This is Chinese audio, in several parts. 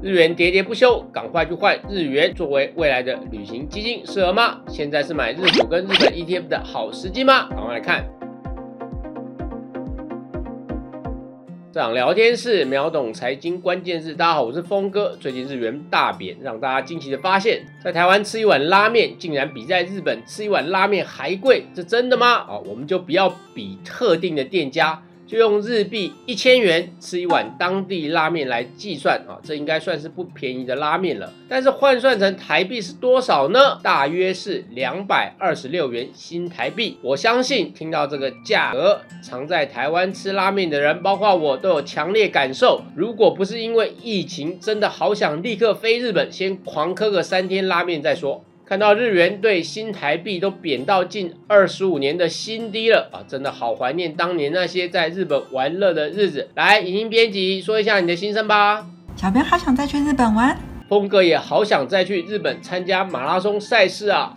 日元喋喋不休，赶快去换日元作为未来的旅行基金，适合吗？现在是买日股跟日本 ETF 的好时机吗？赶快来看。这场聊天室秒懂财经关键字，大家好，我是峰哥。最近日元大贬，让大家惊奇的发现，在台湾吃一碗拉面，竟然比在日本吃一碗拉面还贵，这真的吗？啊，我们就不要比特定的店家。就用日币一千元吃一碗当地拉面来计算啊，这应该算是不便宜的拉面了。但是换算成台币是多少呢？大约是两百二十六元新台币。我相信听到这个价格，常在台湾吃拉面的人，包括我，都有强烈感受。如果不是因为疫情，真的好想立刻飞日本，先狂磕个三天拉面再说。看到日元对新台币都贬到近二十五年的新低了啊！真的好怀念当年那些在日本玩乐的日子。来，影音编辑说一下你的心声吧。小编好想再去日本玩，峰哥也好想再去日本参加马拉松赛事啊。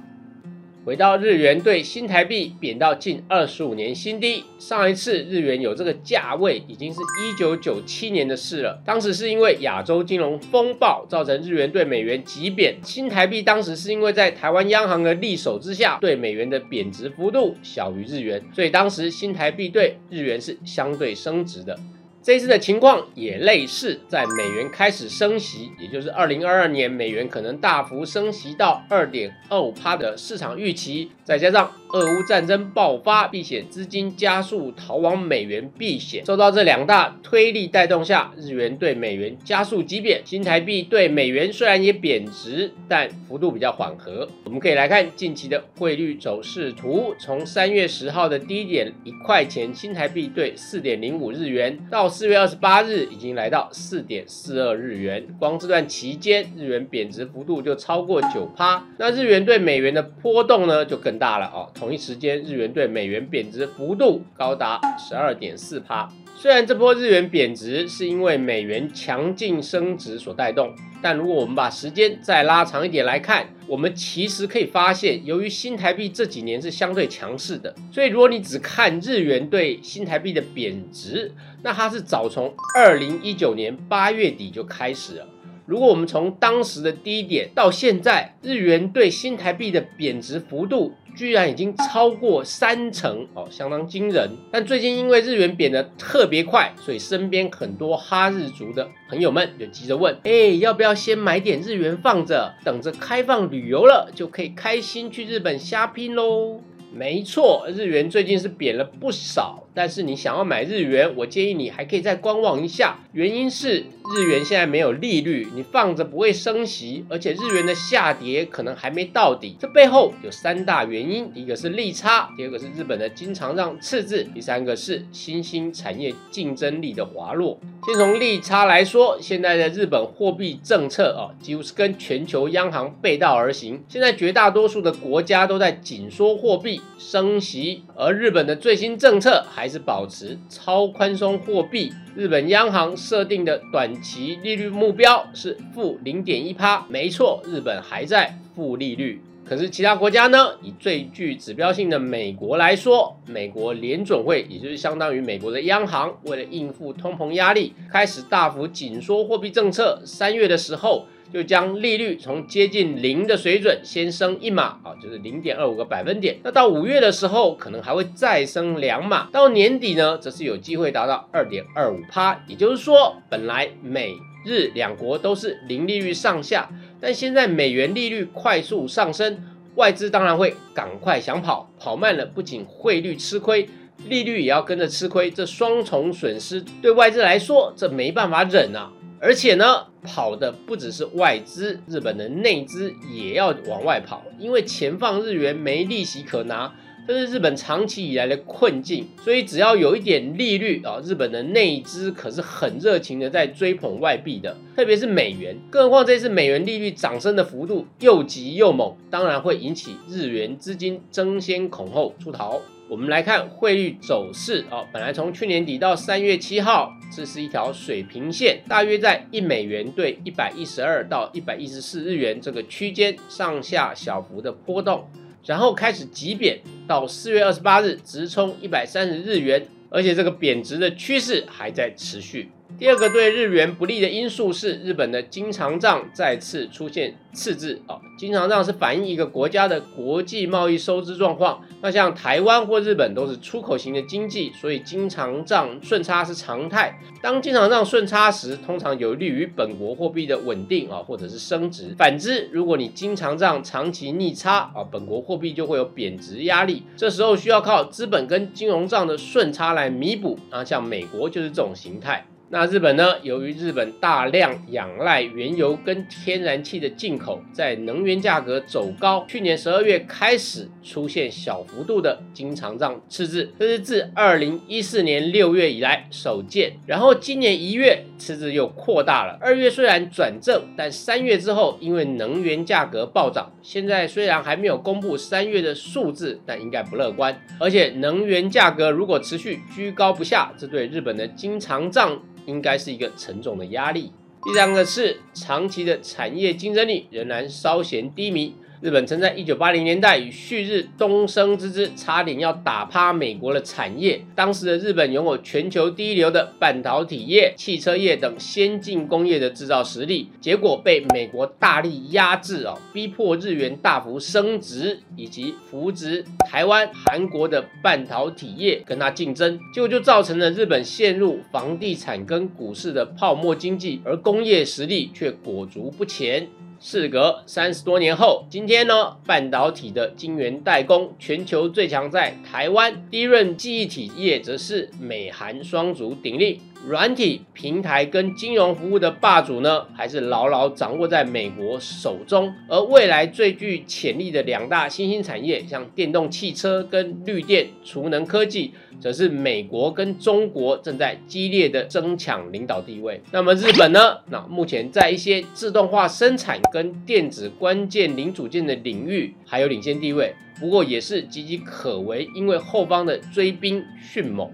回到日元对新台币贬到近二十五年新低，上一次日元有这个价位已经是一九九七年的事了。当时是因为亚洲金融风暴造成日元对美元急贬，新台币当时是因为在台湾央行的力守之下，对美元的贬值幅度小于日元，所以当时新台币对日元是相对升值的。这次的情况也类似，在美元开始升息，也就是二零二二年美元可能大幅升息到二点二五帕的市场预期，再加上。俄乌战争爆发，避险资金加速逃往美元避险，受到这两大推力带动下，日元对美元加速急贬，新台币对美元虽然也贬值，但幅度比较缓和。我们可以来看近期的汇率走势图，从三月十号的低点一块钱新台币兑四点零五日元，到四月二十八日已经来到四点四二日元，光这段期间日元贬值幅度就超过九趴，那日元对美元的波动呢就更大了哦。同一时间，日元对美元贬值幅度高达十二点四趴。虽然这波日元贬值是因为美元强劲升值所带动，但如果我们把时间再拉长一点来看，我们其实可以发现，由于新台币这几年是相对强势的，所以如果你只看日元对新台币的贬值，那它是早从二零一九年八月底就开始了。如果我们从当时的低点到现在，日元对新台币的贬值幅度居然已经超过三成哦，相当惊人。但最近因为日元贬得特别快，所以身边很多哈日族的朋友们就急着问：哎，要不要先买点日元放着，等着开放旅游了，就可以开心去日本瞎拼喽？没错，日元最近是贬了不少，但是你想要买日元，我建议你还可以再观望一下。原因是日元现在没有利率，你放着不会升息，而且日元的下跌可能还没到底。这背后有三大原因：第一个是利差，第二个是日本的经常让赤字，第三个是新兴产业竞争力的滑落。先从利差来说，现在的日本货币政策啊，几乎是跟全球央行背道而行。现在绝大多数的国家都在紧缩货币、升息，而日本的最新政策还还是保持超宽松货币。日本央行设定的短期利率目标是负零点一趴，没错，日本还在负利率。可是其他国家呢？以最具指标性的美国来说，美国联准会，也就是相当于美国的央行，为了应付通膨压力，开始大幅紧缩货币政策。三月的时候，就将利率从接近零的水准先升一码啊，就是零点二五个百分点。那到五月的时候，可能还会再升两码。到年底呢，则是有机会达到二点二五趴。也就是说，本来美日两国都是零利率上下。但现在美元利率快速上升，外资当然会赶快想跑，跑慢了不仅汇率吃亏，利率也要跟着吃亏，这双重损失对外资来说，这没办法忍啊！而且呢，跑的不只是外资，日本的内资也要往外跑，因为钱放日元没利息可拿。这是日本长期以来的困境，所以只要有一点利率啊，日本的内资可是很热情的在追捧外币的，特别是美元。更何况这次美元利率涨升的幅度又急又猛，当然会引起日元资金争先恐后出逃。我们来看汇率走势啊，本来从去年底到三月七号，这是一条水平线，大约在一美元兑一百一十二到一百一十四日元这个区间上下小幅的波动。然后开始急贬，到四月二十八日直冲一百三十日元，而且这个贬值的趋势还在持续。第二个对日元不利的因素是日本的经常账再次出现赤字啊。经常账是反映一个国家的国际贸易收支状况。那像台湾或日本都是出口型的经济，所以经常账顺差是常态。当经常账顺差时，通常有利于本国货币的稳定啊，或者是升值。反之，如果你经常账长期逆差啊，本国货币就会有贬值压力。这时候需要靠资本跟金融账的顺差来弥补啊。像美国就是这种形态。那日本呢？由于日本大量仰赖原油跟天然气的进口，在能源价格走高，去年十二月开始出现小幅度的经常账赤字，这是自二零一四年六月以来首见。然后今年一月赤字又扩大了，二月虽然转正，但三月之后因为能源价格暴涨，现在虽然还没有公布三月的数字，但应该不乐观。而且能源价格如果持续居高不下，这对日本的经常账。应该是一个沉重的压力。第三个是长期的产业竞争力仍然稍显低迷。日本曾在一九八零年代与旭日东升之姿，差点要打趴美国的产业。当时的日本拥有全球第一流的半导体业、汽车业等先进工业的制造实力，结果被美国大力压制哦，逼迫日元大幅升值，以及扶植台湾、韩国的半导体业跟它竞争，结果就造成了日本陷入房地产跟股市的泡沫经济，而工业实力却裹足不前。事隔三十多年后，今天呢，半导体的晶圆代工全球最强在台湾，低润记忆体业则是美韩双足鼎立。软体平台跟金融服务的霸主呢，还是牢牢掌握在美国手中。而未来最具潜力的两大新兴产业，像电动汽车跟绿电、储能科技，则是美国跟中国正在激烈的争抢领导地位。那么日本呢？那目前在一些自动化生产跟电子关键零组件的领域还有领先地位，不过也是岌岌可危，因为后方的追兵迅猛。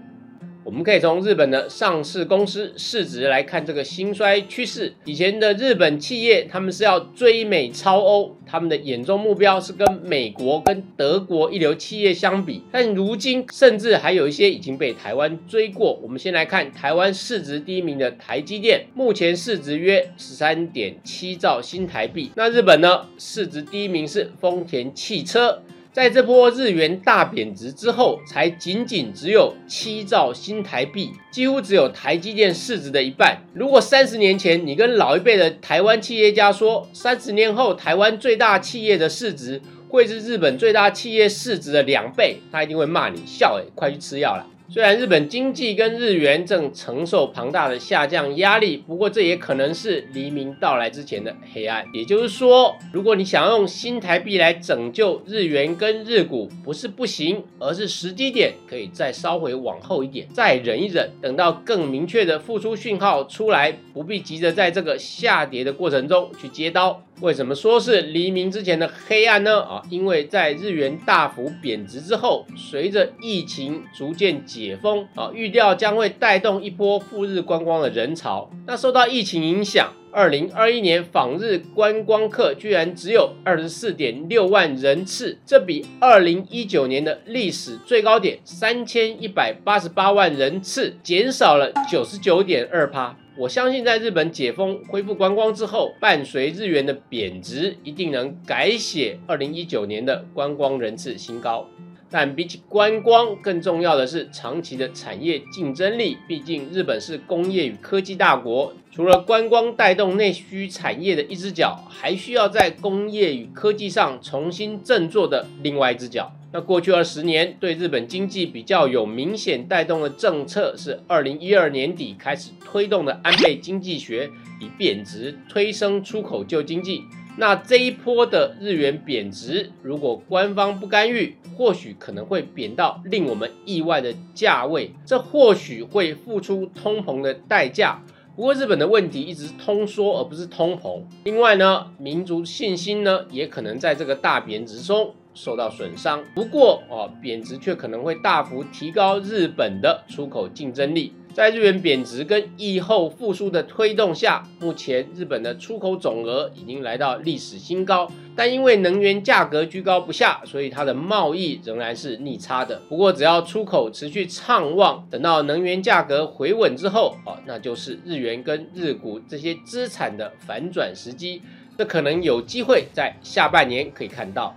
我们可以从日本的上市公司市值来看这个兴衰趋势。以前的日本企业，他们是要追美超欧，他们的眼中目标是跟美国、跟德国一流企业相比。但如今，甚至还有一些已经被台湾追过。我们先来看台湾市值第一名的台积电，目前市值约十三点七兆新台币。那日本呢，市值第一名是丰田汽车。在这波日元大贬值之后，才仅仅只有七兆新台币，几乎只有台积电市值的一半。如果三十年前你跟老一辈的台湾企业家说，三十年后台湾最大企业的市值会是日本最大企业市值的两倍，他一定会骂你笑，哎，快去吃药了。虽然日本经济跟日元正承受庞大的下降压力，不过这也可能是黎明到来之前的黑暗。也就是说，如果你想用新台币来拯救日元跟日股，不是不行，而是时机点可以再稍微往后一点，再忍一忍，等到更明确的复苏讯号出来，不必急着在这个下跌的过程中去接刀。为什么说是黎明之前的黑暗呢？啊，因为在日元大幅贬值之后，随着疫情逐渐解封，啊，预料将会带动一波赴日观光的人潮。那受到疫情影响，二零二一年访日观光客居然只有二十四点六万人次，这比二零一九年的历史最高点三千一百八十八万人次减少了九十九点二趴。我相信，在日本解封、恢复观光之后，伴随日元的贬值，一定能改写二零一九年的观光人次新高。但比起观光，更重要的是长期的产业竞争力。毕竟，日本是工业与科技大国，除了观光带动内需产业的一只脚，还需要在工业与科技上重新振作的另外一只脚。那过去二十年对日本经济比较有明显带动的政策是二零一二年底开始推动的安倍经济学，以贬值推升出口救经济。那这一波的日元贬值，如果官方不干预，或许可能会贬到令我们意外的价位，这或许会付出通膨的代价。不过日本的问题一直通缩而不是通膨。另外呢，民族信心呢也可能在这个大贬值中。受到损伤，不过哦，贬值却可能会大幅提高日本的出口竞争力。在日元贬值跟疫后复苏的推动下，目前日本的出口总额已经来到历史新高。但因为能源价格居高不下，所以它的贸易仍然是逆差的。不过只要出口持续畅旺，等到能源价格回稳之后，哦，那就是日元跟日股这些资产的反转时机。这可能有机会在下半年可以看到。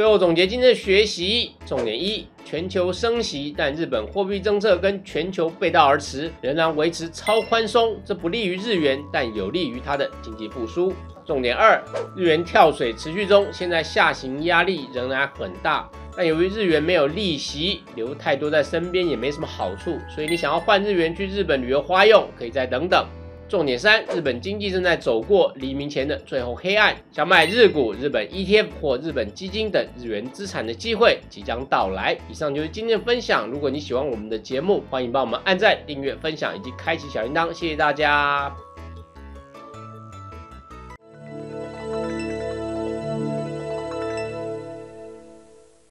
最后总结今天的学习重点一：全球升息，但日本货币政策跟全球背道而驰，仍然维持超宽松，这不利于日元，但有利于它的经济复苏。重点二：日元跳水持续中，现在下行压力仍然很大，但由于日元没有利息，留太多在身边也没什么好处，所以你想要换日元去日本旅游花用，可以再等等。重点三：日本经济正在走过黎明前的最后黑暗，想买日股、日本 ETF 或日本基金等日元资产的机会即将到来。以上就是今天的分享。如果你喜欢我们的节目，欢迎帮我们按赞、订阅、分享以及开启小铃铛，谢谢大家。